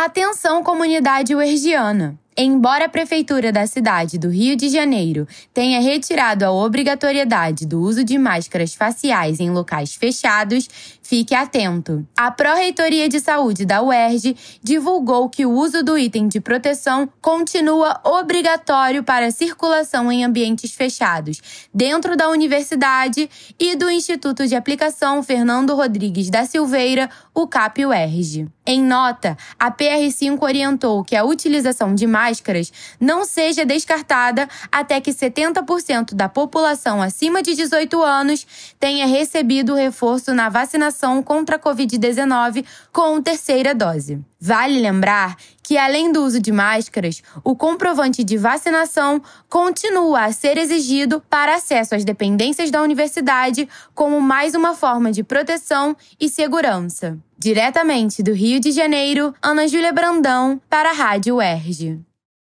Atenção, comunidade uergiana! Embora a Prefeitura da cidade do Rio de Janeiro tenha retirado a obrigatoriedade do uso de máscaras faciais em locais fechados, fique atento. A Pró-Reitoria de Saúde da UERJ divulgou que o uso do item de proteção continua obrigatório para circulação em ambientes fechados, dentro da universidade e do Instituto de Aplicação Fernando Rodrigues da Silveira, o CAP-UERJ. Em nota, a PR5 orientou que a utilização de máscaras não seja descartada até que 70% da população acima de 18 anos tenha recebido o reforço na vacinação contra a Covid-19 com terceira dose. Vale lembrar que, além do uso de máscaras, o comprovante de vacinação continua a ser exigido para acesso às dependências da universidade como mais uma forma de proteção e segurança. Diretamente do Rio de Janeiro, Ana Júlia Brandão para a Rádio UERJ.